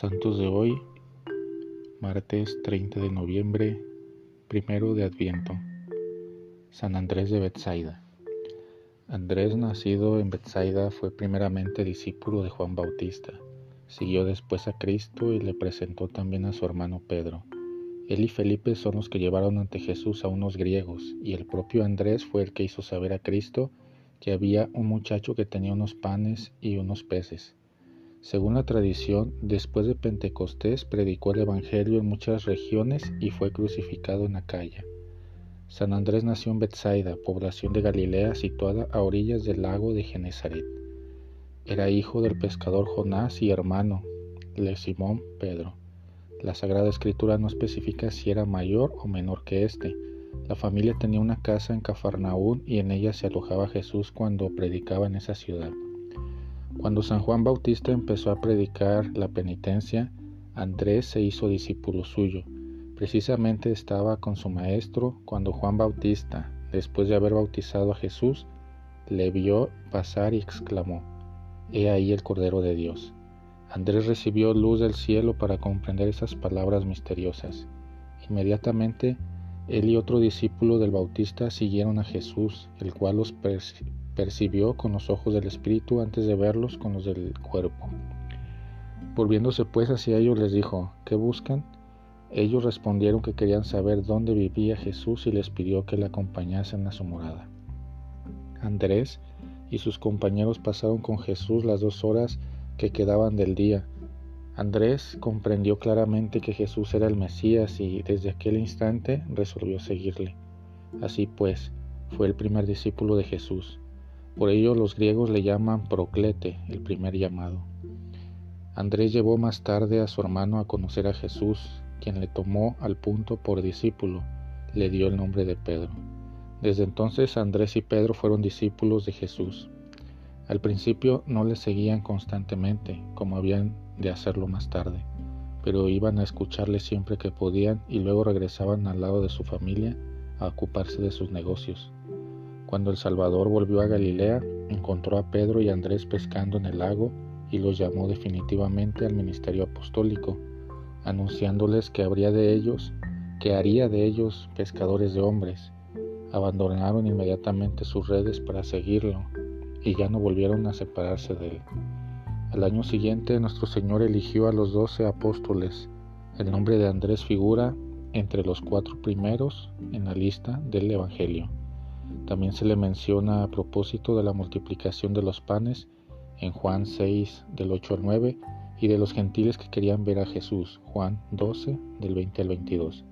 Santos de hoy, martes 30 de noviembre, primero de Adviento. San Andrés de Betsaida. Andrés, nacido en Betsaida, fue primeramente discípulo de Juan Bautista. Siguió después a Cristo y le presentó también a su hermano Pedro. Él y Felipe son los que llevaron ante Jesús a unos griegos, y el propio Andrés fue el que hizo saber a Cristo que había un muchacho que tenía unos panes y unos peces. Según la tradición, después de Pentecostés predicó el Evangelio en muchas regiones y fue crucificado en Acaya. San Andrés nació en Bethsaida, población de Galilea situada a orillas del lago de Genezaret. Era hijo del pescador Jonás y hermano de Simón Pedro. La Sagrada Escritura no especifica si era mayor o menor que éste. La familia tenía una casa en Cafarnaún y en ella se alojaba Jesús cuando predicaba en esa ciudad. Cuando San Juan Bautista empezó a predicar la penitencia, Andrés se hizo discípulo suyo. Precisamente estaba con su maestro cuando Juan Bautista, después de haber bautizado a Jesús, le vio pasar y exclamó, He ahí el Cordero de Dios. Andrés recibió luz del cielo para comprender esas palabras misteriosas. Inmediatamente, él y otro discípulo del Bautista siguieron a Jesús, el cual los percibió con los ojos del Espíritu antes de verlos con los del cuerpo. Volviéndose pues hacia ellos les dijo, ¿qué buscan? Ellos respondieron que querían saber dónde vivía Jesús y les pidió que le acompañasen a su morada. Andrés y sus compañeros pasaron con Jesús las dos horas que quedaban del día. Andrés comprendió claramente que Jesús era el Mesías y desde aquel instante resolvió seguirle. Así pues, fue el primer discípulo de Jesús. Por ello los griegos le llaman Proclete, el primer llamado. Andrés llevó más tarde a su hermano a conocer a Jesús, quien le tomó al punto por discípulo, le dio el nombre de Pedro. Desde entonces Andrés y Pedro fueron discípulos de Jesús. Al principio no le seguían constantemente, como habían de hacerlo más tarde, pero iban a escucharle siempre que podían y luego regresaban al lado de su familia a ocuparse de sus negocios. Cuando el Salvador volvió a Galilea, encontró a Pedro y Andrés pescando en el lago y los llamó definitivamente al ministerio apostólico, anunciándoles que habría de ellos, que haría de ellos pescadores de hombres. Abandonaron inmediatamente sus redes para seguirlo y ya no volvieron a separarse de él. Al año siguiente nuestro Señor eligió a los doce apóstoles. El nombre de Andrés figura entre los cuatro primeros en la lista del Evangelio. También se le menciona a propósito de la multiplicación de los panes en Juan 6 del 8 al 9 y de los gentiles que querían ver a Jesús, Juan 12 del 20 al 22.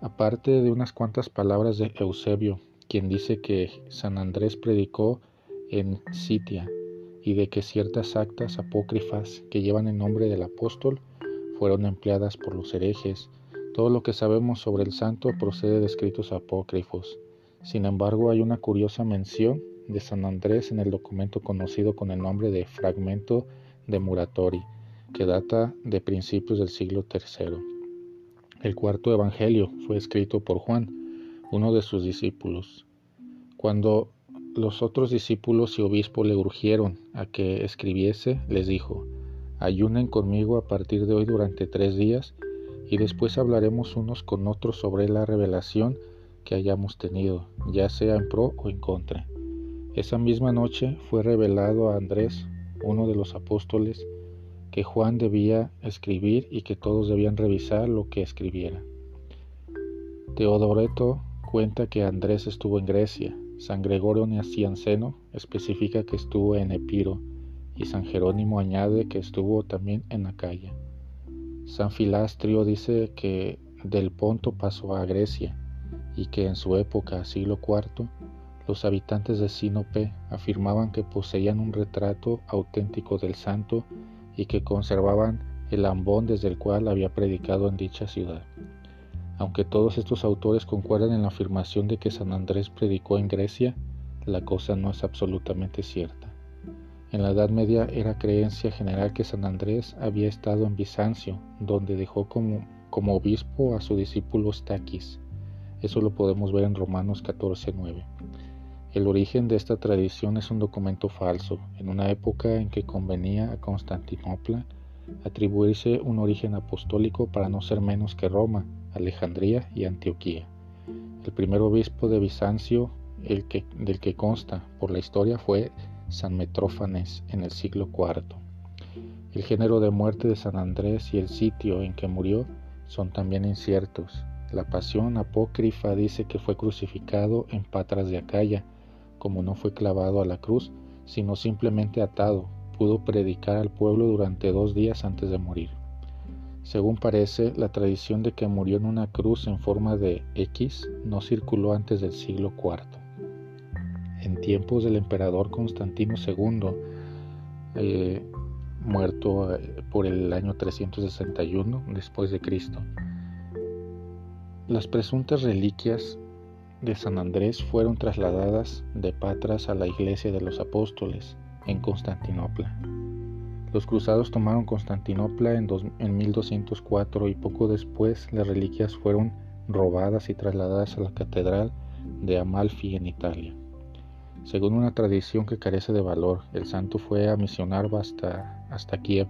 Aparte de unas cuantas palabras de Eusebio, quien dice que San Andrés predicó en Sitia y de que ciertas actas apócrifas que llevan el nombre del apóstol fueron empleadas por los herejes, todo lo que sabemos sobre el santo procede de escritos apócrifos. Sin embargo, hay una curiosa mención de San Andrés en el documento conocido con el nombre de Fragmento de Muratori, que data de principios del siglo III. El cuarto Evangelio fue escrito por Juan, uno de sus discípulos. Cuando los otros discípulos y obispo le urgieron a que escribiese, les dijo, ayunen conmigo a partir de hoy durante tres días y después hablaremos unos con otros sobre la revelación que hayamos tenido, ya sea en pro o en contra. Esa misma noche fue revelado a Andrés, uno de los apóstoles, que Juan debía escribir y que todos debían revisar lo que escribiera. Teodoreto cuenta que Andrés estuvo en Grecia, San Gregorio Nacianceno especifica que estuvo en Epiro y San Jerónimo añade que estuvo también en Acaya. San Filastrio dice que del Ponto pasó a Grecia y que en su época, siglo IV, los habitantes de Sinope afirmaban que poseían un retrato auténtico del santo y que conservaban el ambón desde el cual había predicado en dicha ciudad. Aunque todos estos autores concuerdan en la afirmación de que San Andrés predicó en Grecia, la cosa no es absolutamente cierta. En la Edad Media era creencia general que San Andrés había estado en Bizancio, donde dejó como, como obispo a su discípulo Staquis. Eso lo podemos ver en Romanos 14:9. El origen de esta tradición es un documento falso, en una época en que convenía a Constantinopla atribuirse un origen apostólico para no ser menos que Roma, Alejandría y Antioquía. El primer obispo de Bizancio el que, del que consta por la historia fue San Metrófanes en el siglo IV. El género de muerte de San Andrés y el sitio en que murió son también inciertos. La pasión apócrifa dice que fue crucificado en Patras de Acaya, como no fue clavado a la cruz, sino simplemente atado, pudo predicar al pueblo durante dos días antes de morir. Según parece, la tradición de que murió en una cruz en forma de X no circuló antes del siglo IV. En tiempos del emperador Constantino II, eh, muerto eh, por el año 361 después de Cristo, las presuntas reliquias de San Andrés fueron trasladadas de Patras a la iglesia de los apóstoles, en Constantinopla. Los cruzados tomaron Constantinopla en, 1204 y poco después las reliquias fueron robadas y trasladadas a la catedral de Amalfi en Italia. Según una tradición que carece de valor, el santo fue a misionar hasta, hasta Kiev.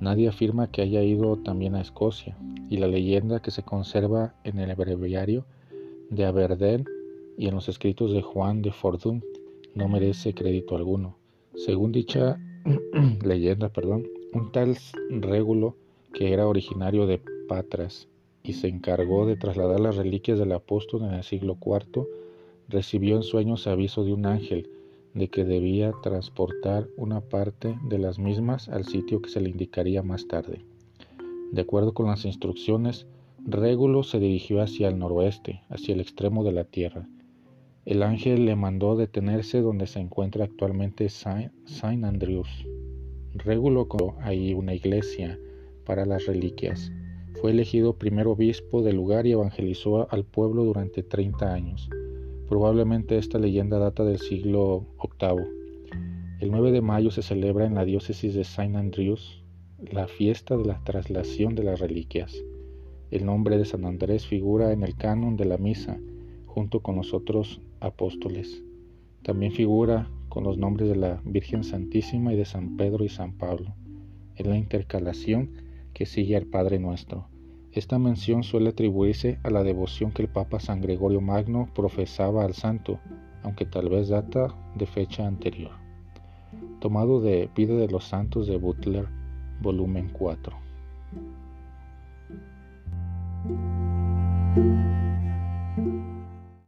Nadie afirma que haya ido también a Escocia, y la leyenda que se conserva en el breviario de Aberdeen y en los escritos de Juan de Fordun no merece crédito alguno. Según dicha leyenda, perdón, un tal Régulo, que era originario de Patras y se encargó de trasladar las reliquias del apóstol en el siglo IV, recibió en sueños aviso de un ángel de que debía transportar una parte de las mismas al sitio que se le indicaría más tarde. De acuerdo con las instrucciones, Régulo se dirigió hacia el noroeste, hacia el extremo de la tierra, el ángel le mandó detenerse donde se encuentra actualmente Saint Andrews. Reguló ahí una iglesia para las reliquias. Fue elegido primer obispo del lugar y evangelizó al pueblo durante 30 años. Probablemente esta leyenda data del siglo VIII. El 9 de mayo se celebra en la diócesis de Saint Andrews la fiesta de la traslación de las reliquias. El nombre de San Andrés figura en el canon de la misa junto con los otros apóstoles. También figura con los nombres de la Virgen Santísima y de San Pedro y San Pablo. en la intercalación que sigue al Padre Nuestro. Esta mención suele atribuirse a la devoción que el Papa San Gregorio Magno profesaba al santo, aunque tal vez data de fecha anterior. Tomado de Vida de los Santos de Butler, volumen 4.